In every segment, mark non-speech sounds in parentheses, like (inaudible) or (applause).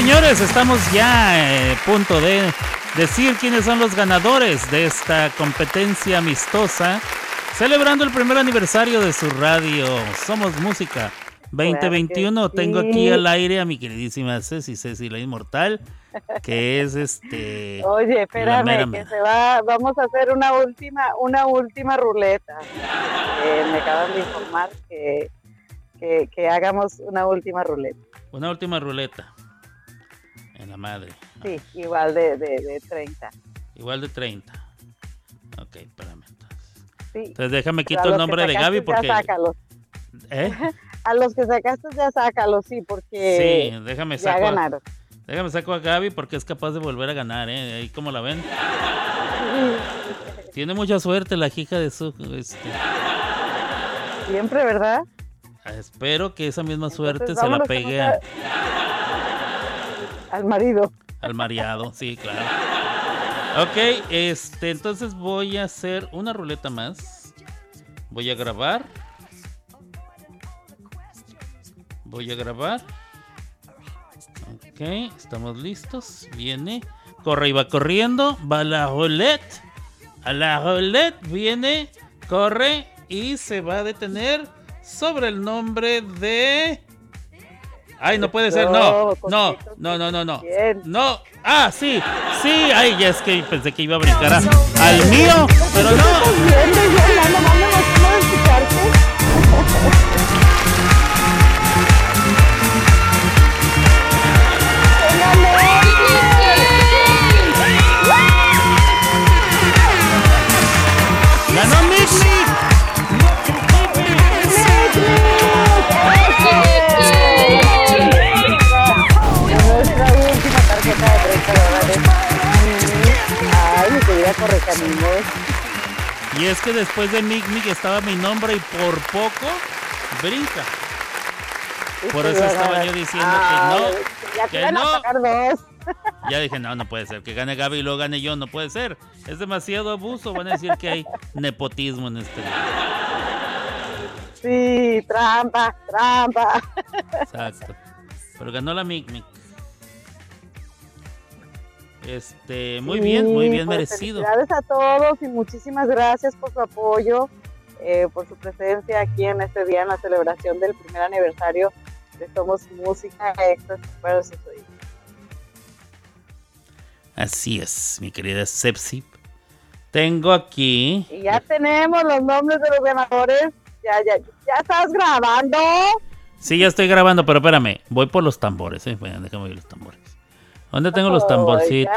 señores, estamos ya a punto de decir quiénes son los ganadores de esta competencia amistosa, celebrando el primer aniversario de su radio Somos Música 2021. Tengo aquí al aire a mi queridísima Ceci, Ceci la Inmortal, que es este. Oye, espérame, que se va, vamos a hacer una última, una última ruleta. Eh, me acaban de informar que, que hagamos una última ruleta. Una última ruleta. En la madre. Sí, igual de, de, 30. Igual de 30. Ok, espérame entonces. Sí. Entonces déjame quitar el nombre de Gaby porque... Ya sácalos. ¿Eh? (laughs) A los que sacaste ya sácalos, sí, porque sí, déjame ya ganaron. déjame saco a Gaby porque es capaz de volver a ganar, ¿eh? Ahí como la ven. (laughs) Tiene mucha suerte la hija de su... Este... Siempre, ¿verdad? Espero que esa misma suerte se la pegue a... Al marido. Al mareado, sí, claro. Ok, este, entonces voy a hacer una ruleta más. Voy a grabar. Voy a grabar. Ok, estamos listos. Viene. Corre y va corriendo. Va la roulette. A la roulette viene. Corre y se va a detener sobre el nombre de... Ay, no puede ser, no, no, no, no, no, no. No, ah, sí, sí, ay, ya es que pensé que iba a brincar al mío, pero no. Y es que después de Mick estaba mi nombre y por poco brinca. Por eso estaba yo diciendo que no. Ya que no. (laughs) Ya dije, no, no puede ser. Que gane Gaby y luego gane yo, no puede ser. Es demasiado abuso. Van a decir que hay nepotismo en este. Sí, trampa, trampa. (laughs) Exacto. Pero ganó la Mick Mick. Este, muy bien, muy bien pues, merecido. Felicidades a todos y muchísimas gracias por su apoyo, eh, por su presencia aquí en este día en la celebración del primer aniversario de Somos Música Así es, mi querida Sepsi. Tengo aquí. Y ya tenemos los nombres de los ganadores. Ya, ya, ya estás grabando. Sí, ya estoy grabando, pero espérame, voy por los tambores, eh. Bueno, déjame ver los tambores. ¿Dónde tengo los tamborcitos?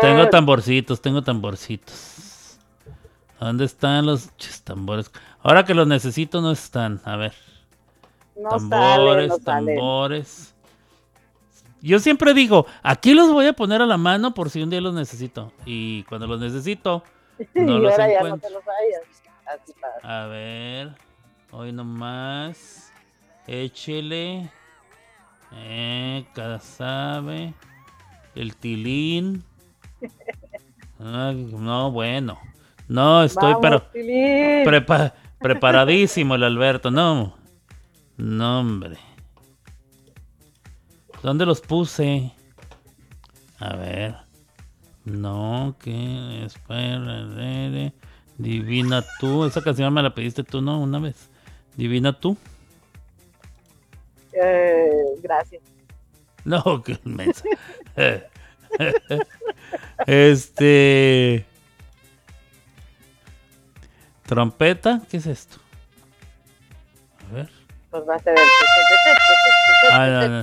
Tengo tamborcitos, tengo tamborcitos. ¿Dónde están los tambores? Ahora que los necesito no están. A ver. tambores, tambores. Yo siempre digo, aquí los voy a poner a la mano por si un día los necesito. Y cuando los necesito, (laughs) no los encuentro. a ver, hoy nomás. Échele. Eh, sabe. El tilín. no, bueno. No, estoy pero preparadísimo el Alberto. No. No, hombre. ¿Dónde los puse? A ver. No, que espera. Divina tú. Esa canción me la pediste tú, ¿no? Una vez. Divina tú. Eh, gracias. No, qué inmensa. este. ¿Trompeta? ¿Qué es esto? A ver. Pues va a ser el. Ah,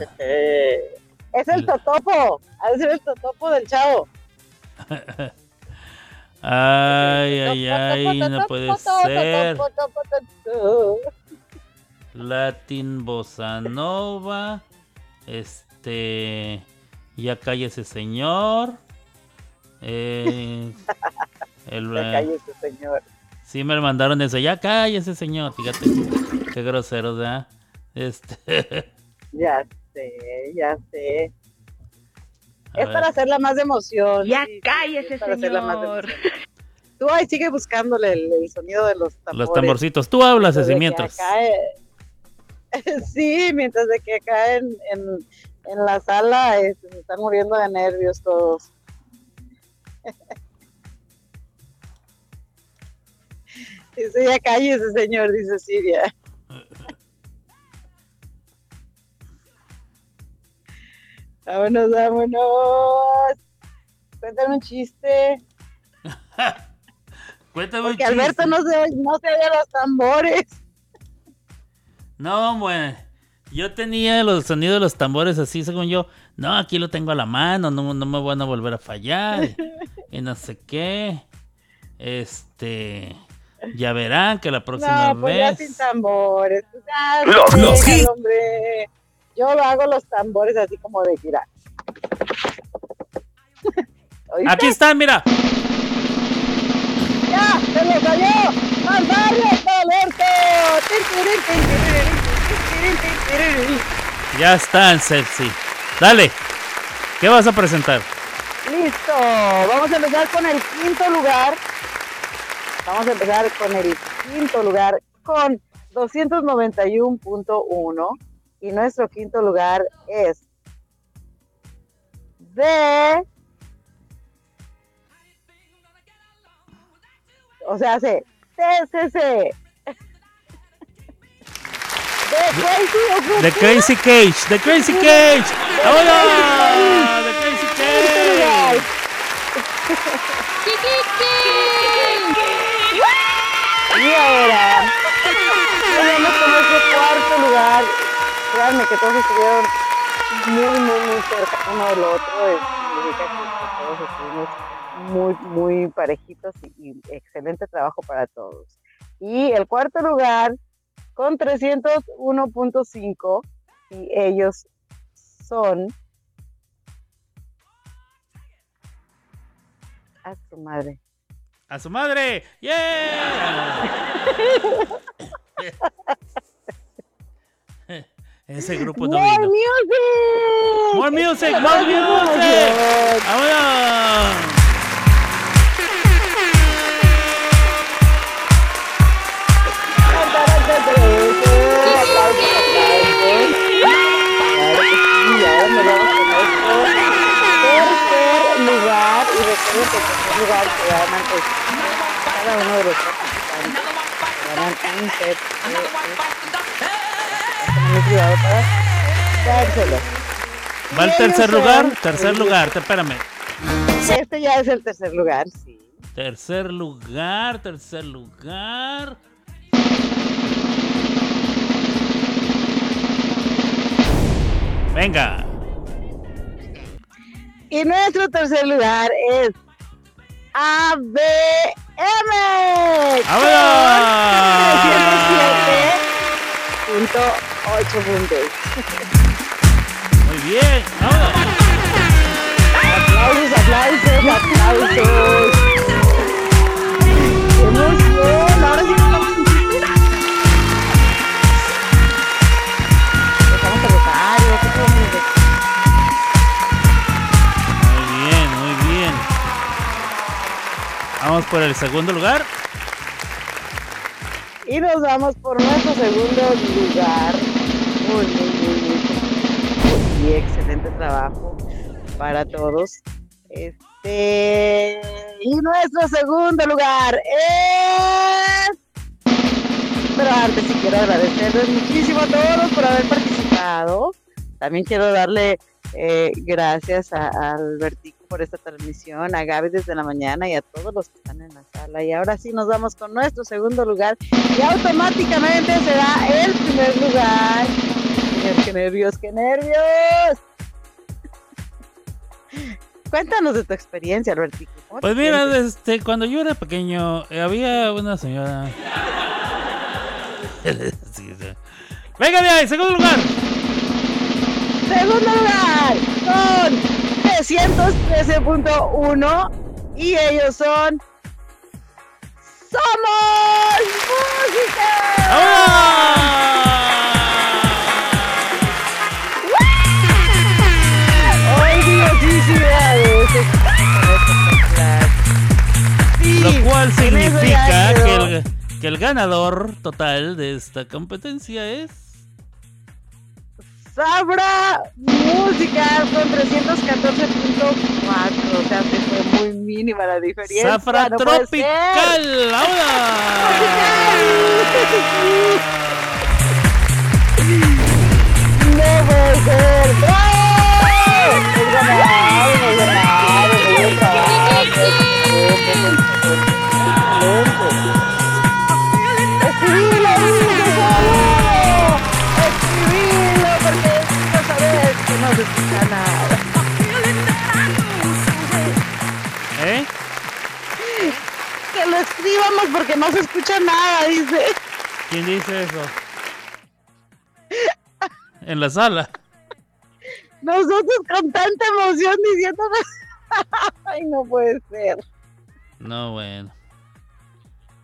Es el totopo. Es el totopo del chavo. Ay, ay, ay, no puede ser. Latin Bossa Nova. Este. Ya cállese, señor. Eh, el, (laughs) ya cállese, señor. Sí, me mandaron eso. Ya cállese, señor. Fíjate. Qué grosero, ¿verdad? Este. (laughs) Ya sé, ya sé. es para hacerla más de emoción. Ya cállese, señor. Tú ahí sigue buscándole el, sonido de los tambores. Los tamborcitos. Tú hablas así mientras. (laughs) Sí, mientras de que acá en, en la sala este, se están muriendo de nervios todos. (laughs) Dice, ya ese señor, dice Siria. (laughs) vámonos, vámonos. Cuéntame un chiste. Cuéntame Porque Alberto no se, no se oye los tambores. No, bueno. Yo tenía los sonidos de los tambores así, según yo. No, aquí lo tengo a la mano, no, no me van a volver a fallar. y no sé qué. Este. Ya verán que la próxima no, pues vez. Ya sin tambores. los, los hombre. Yo lo hago los tambores así como de girar. Aquí están, mira. ¡Ya! ¡Se lo salió! ¡Más barrio! Ya están, sexy. Dale. ¿Qué vas a presentar? Listo. Vamos a empezar con el quinto lugar. Vamos a empezar con el quinto lugar con 291.1 y nuestro quinto lugar es de o sea, hace TCC The Crazy Cage, The Crazy Cage. ¡Hola! The Crazy Cage. Y ahora, vamos con nuestro cuarto lugar. Créanme que todos estuvieron muy, muy, muy cerca uno del otro. Significa que todos estuvimos muy, muy parejitos y, excelente trabajo para todos. Y el cuarto lugar con 301.5 y ellos son a su madre. A su madre. ¡Yeah! Ese grupo no More vino. music. More music, more music. ¡Vámonos! Lugar se ganan cada uno de los participantes ganan un set de muy cuidado para dárselo ¿Va al tercer lugar? Tercer lugar, espérame. Este ya es el tercer lugar, sí. Tercer lugar, tercer lugar. Venga. Y nuestro tercer lugar es ABM. punto puntos. Muy bien. ¡Vámonos! Aplausos, aplausos, aplausos. ¡Qué emoción! Vamos por el segundo lugar. Y nos vamos por nuestro segundo lugar. Muy, muy, muy, muy. excelente trabajo para todos. Este. Y nuestro segundo lugar es. Pero antes sí quiero agradecerles muchísimo a todos por haber participado. También quiero darle eh, gracias a, a Albertico por esta transmisión, a Gaby desde la mañana y a todos los que están en la sala. Y ahora sí nos vamos con nuestro segundo lugar y automáticamente será el primer lugar. qué nervios, qué nervios. (laughs) Cuéntanos de tu experiencia, Albertico. Pues mira, este, cuando yo era pequeño, eh, había una señora. (laughs) Venga de ahí, segundo lugar. Segundo lugar, con 313.1 y ellos son Somos Música. ¡Ay, Lo cual significa que el, que el ganador total de esta competencia es Sabra Música con 314.4. O sea, se fue muy mínima la diferencia. Zafra no Tropical. No puede ser. ¡Bravo! ¿Eh? Que lo escribamos porque no se escucha nada, dice. ¿Quién dice eso? En la sala. Nosotros con tanta emoción diciendo. (laughs) Ay, no puede ser. No, bueno.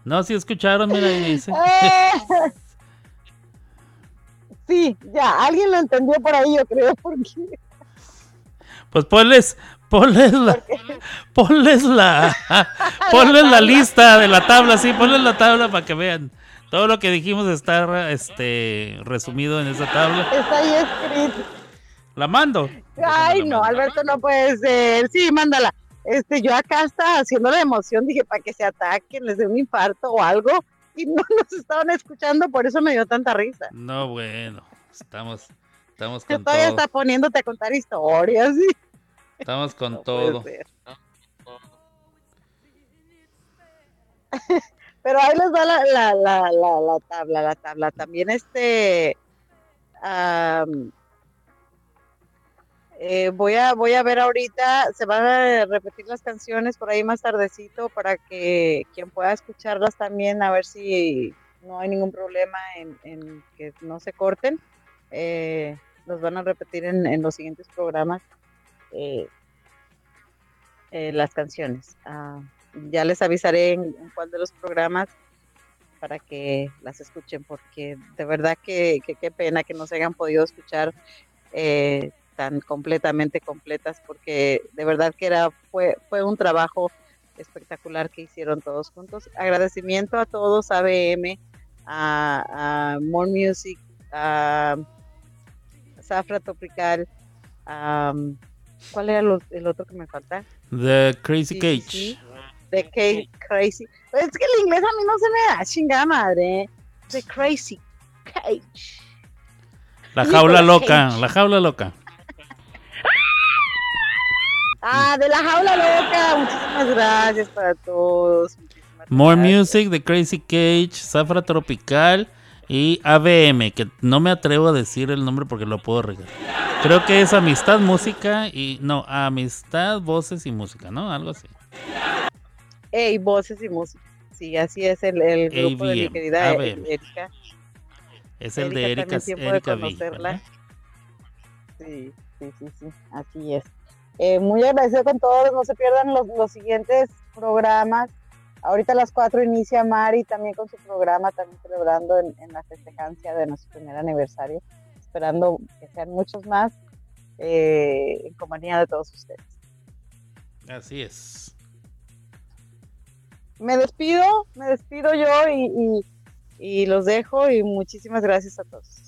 No, si escucharon, mira ahí dice. (laughs) Sí, ya, alguien lo entendió por ahí, yo creo, porque Pues ponles, ponles la, ponles la, (laughs) ponles la lista de la tabla, sí, ponles la tabla para que vean. Todo lo que dijimos está este resumido en esa tabla. está ahí escrito. La mando. Ay, no, Alberto, no puede ser. Sí, mándala. Este, yo acá estaba haciendo la emoción, dije, para que se ataquen, les dé un infarto o algo, y no nos estaban escuchando, por eso me dio tanta risa. No, bueno, estamos, estamos con todavía todo. está poniéndote a contar historias, ¿sí? Estamos con No todo. (laughs) Pero ahí les va la, la, la, la, la tabla, la tabla. También este am, eh, voy a voy a ver ahorita, se van a repetir las canciones por ahí más tardecito para que quien pueda escucharlas también, a ver si no hay ningún problema en, que no se corten. Eh, van a repetir en, en los siguientes programas. eh, eh, las canciones. Ah, ya les avisaré en, cuál de los programas para que las escuchen, porque de verdad que qué pena que no se hayan podido escuchar eh, tan completamente completas, porque de verdad que era fue, fue un trabajo espectacular que hicieron todos juntos. Agradecimiento a todos, a BM, a, a More Music, a Zafra Tropical, a, ¿cuál era lo- el otro que me falta? The Crazy Sí, Cage. sí, sí. The Ca- Crazy. Es que el inglés a mí no se me da, chingada madre. The Crazy Cage. La jaula loca, Cage. la jaula loca. Ah, de la jaula loca. Muchísimas gracias para todos. Muchísimas More gracias. Music, The Crazy Cage, Zafra Tropical y ABM, que no me atrevo a decir el nombre porque lo puedo regar. Creo que es Amistad, Música y... No, Amistad, Voces y Música, ¿no? Algo así. Ey, voces y música. Sí, así es el, el grupo de mi ABM, querida ABM. Erika. Es el de Erika, Erika, de conocerla. Sí, sí, sí, sí, así es. Eh, muy agradecido con todos, no se pierdan los, los siguientes programas. Ahorita a las 4 inicia Mari también con su programa, también celebrando en, en la festejancia de nuestro primer aniversario, esperando que sean muchos más eh, en compañía de todos ustedes. Así es. Me despido, me despido yo y, y- y los dejo y muchísimas gracias a todos.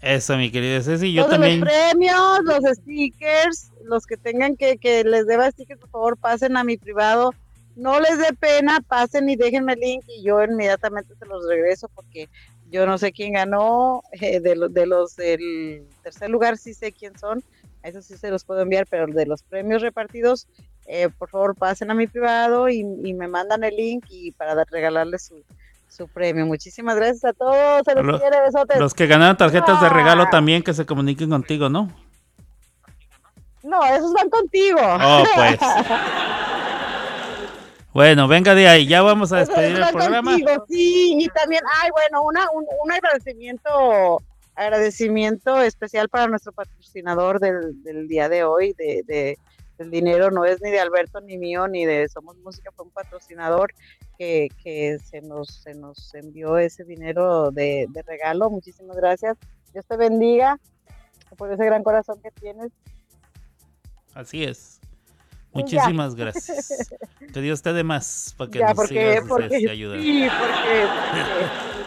Eso, mi querida Ceci. Yo de también... los premios, los stickers, los que tengan que, que les deba stickers, por favor, pasen a mi privado. No les dé pena, pasen y déjenme el link y yo inmediatamente se los regreso porque yo no sé quién ganó. eh, de, los de los del tercer lugar sí sé quién son, a eso sí se los puedo enviar, pero de los premios repartidos, eh, por favor, pasen a mi privado y, y me mandan el link y para regalarles su, su premio. Muchísimas gracias a todos, se les Lo- quiere, besotes. Los que ganaron tarjetas de regalo Ah. también que se comuniquen contigo, ¿no? No, esos van contigo. Oh, pues. (laughs) Bueno, venga de ahí, ya vamos a despedir el programa. contigo, sí, y también, ay, bueno, una, un, un agradecimiento, agradecimiento especial para nuestro patrocinador del, del día de hoy, de, de- del dinero no es ni de Alberto ni mío ni de Somos Música, fue un patrocinador que, que se nos se nos envió ese dinero de, de regalo. Muchísimas gracias. Dios te bendiga por ese gran corazón que tienes. Así es. Ya. Muchísimas gracias. (laughs) Que Dios te dé más para que Ya, nos porque, sigas porque, este, sí, porque,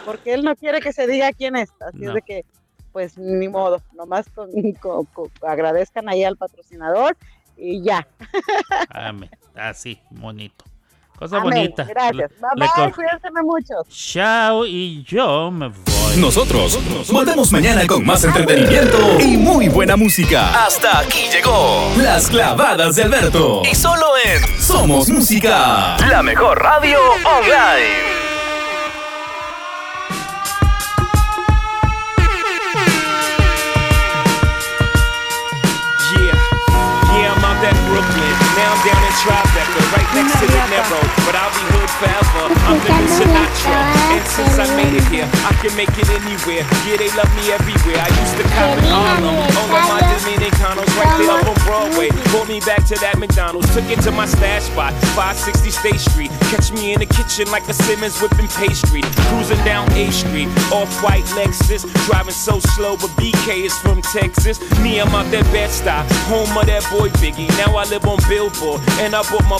porque, él no quiere que se diga quién es. Así No. es de que pues ni modo, nomás agradezcan ahí al patrocinador y ya. (laughs) Amén. Así, bonito. Cosa bonita. Gracias. Bye bye, cuídense mucho. Chao y yo me voy. Nosotros volvemos mañana con más entretenimiento y muy buena música. Hasta aquí llegó Las clavadas de Alberto. Y solo en Somos Música, la mejor radio online. Right next to the narrow, but I'll be hood forever. I'm living Sinatra, and since I made it here, I can make it anywhere. Yeah, they love me everywhere. I used to cop in Harlem, all of my Dominicanos right there up on Broadway. Pulled me back to that McDonald's, took it to my stash spot, 560 State Street. Catch me in the kitchen like a Simmons whipping pastry, cruising down A Street, off-white Lexus, driving so slow, but BK is from Texas. Me, I'm out that Bed-Stuy, home of that boy Biggie. Now I live on Billboard, and I brought my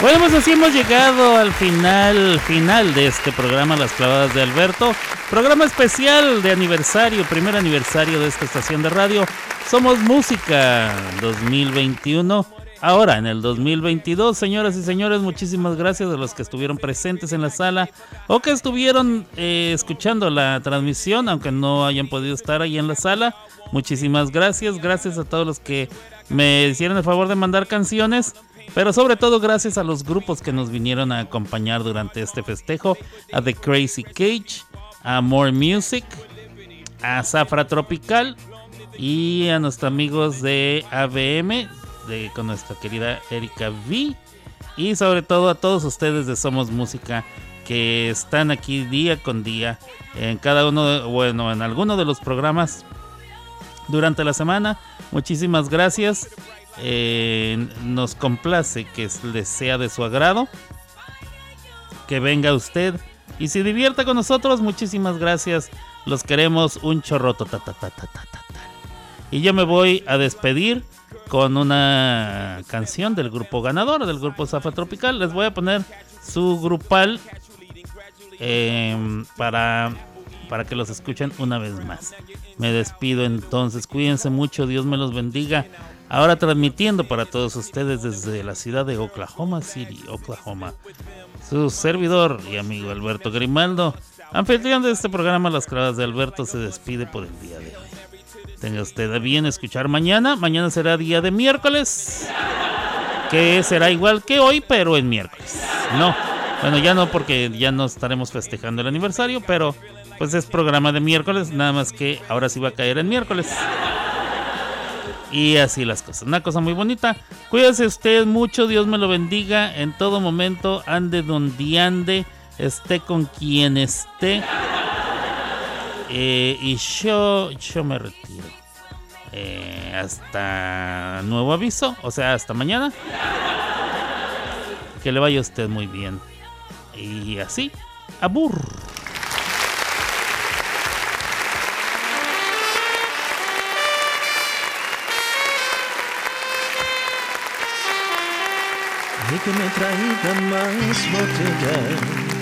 Bueno, pues así hemos llegado al final, final de este programa Las Clavadas de Alberto. Programa especial de aniversario, primer aniversario de esta estación de radio. Somos Música 2021. Ahora, en el 2022, señoras y señores, muchísimas gracias a los que estuvieron presentes en la sala o que estuvieron eh, escuchando la transmisión, aunque no hayan podido estar ahí en la sala. Muchísimas gracias. Gracias a todos los que me hicieron el favor de mandar canciones. Pero sobre todo gracias a los grupos que nos vinieron a acompañar durante este festejo, a The Crazy Cage, a More Music, a Zafra Tropical y a nuestros amigos de ABM, de, con nuestra querida Erika V. Y sobre todo a todos ustedes de Somos Música que están aquí día con día en cada uno, bueno, en alguno de los programas durante la semana. Muchísimas gracias. Eh, nos complace que les sea de su agrado. Que venga usted y se divierta con nosotros. Muchísimas gracias. Los queremos un chorroto. y yo me voy a despedir con una canción del grupo ganador, del grupo Zafa Tropical. Les voy a poner su grupal em, para, para que los escuchen una vez más. Me despido entonces. Cuídense mucho. Dios me los bendiga. Ahora transmitiendo para todos ustedes desde la ciudad de Oklahoma City, Oklahoma. Su servidor y amigo Alberto Grimaldo, anfitrión de este programa Las Clavas de Alberto, se despide por el día de hoy. Tenga usted bien escuchar mañana. Mañana será día de miércoles. Que será igual que hoy, pero en miércoles. No, bueno, ya no porque ya no estaremos festejando el aniversario, pero pues es programa de miércoles, nada más que ahora sí va a caer en miércoles. Y así las cosas. Una cosa muy bonita. Cuídese usted mucho. Dios me lo bendiga. En todo momento. Ande donde ande. Esté con quien esté. Eh, y yo, yo me retiro. Eh, hasta nuevo aviso. O sea, hasta mañana. Que le vaya usted muy bien. Y así. Abur. y que me más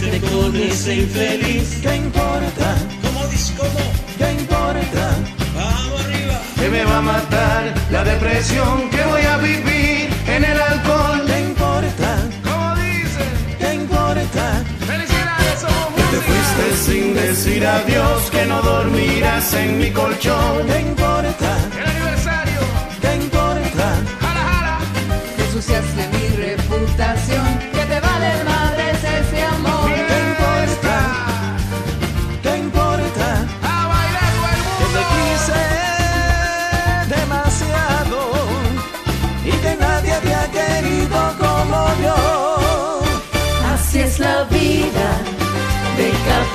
verte con ese infeliz. ¿Qué importa? ¿Cómo dice cómo? ¿Qué importa? Vamos arriba. Que me va a matar la depresión que voy a vivir en el alcohol. ¿Qué importa? ¿Cómo dice? ¿Qué importa? Felicidades, somos Que te fuiste sin decir adiós, que no dormirás en mi colchón. ¿Qué importa? El aniversario. ¿Qué importa? Jala, jala. que ensuciaste mi reputación,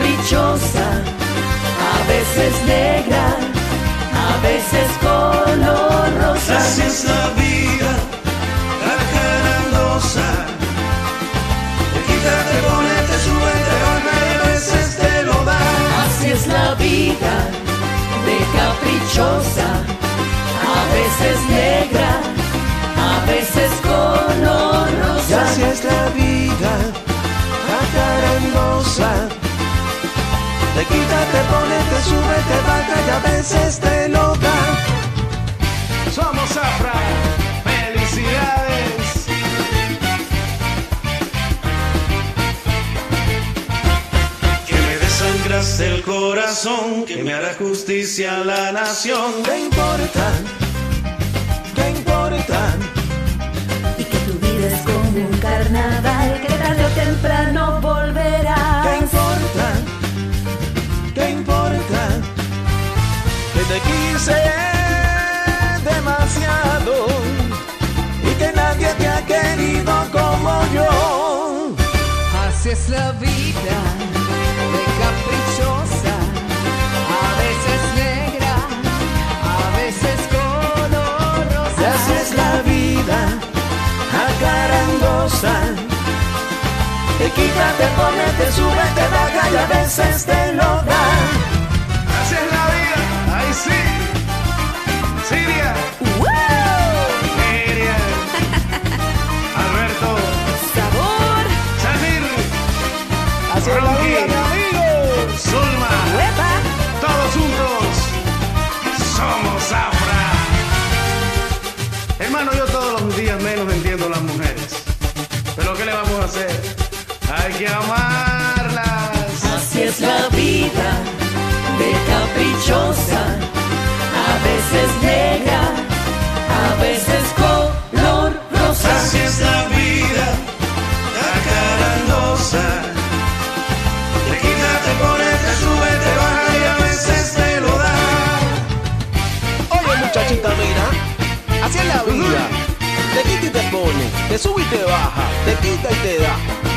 caprichosa, a veces negra, a veces color rosa. Así es la vida, acarandosa. Te quita, te pone, te sube, te baja y a veces te lo da. Así es la vida, de caprichosa, a veces negra, a veces color rosa. así es la vida, acarandosa. Te quita, te pone, te sube, te baja y a veces te lo da. Somos Afra. Felicidades. Que me desangraste el corazón, que me hará justicia a la nación. ¿Qué importa? ¿Qué importa? Y que tu vida es como un carnaval que tarde o temprano ¿Qué demasiado y que nadie te ha querido como yo. Así es la vida, de caprichosa, a veces negra, a veces color Y rosa. así es la vida, acarandosa. Te quita, te pone, te sube, te baja y a veces te lo da. Así es la vida. Hermano, yo todos los días menos entiendo a las mujeres. Pero ¿qué le vamos a hacer? Hay que amarlas. Así es la vida, de caprichosa, vida. Te quita y te pone, te sube y te baja, te quita y te da.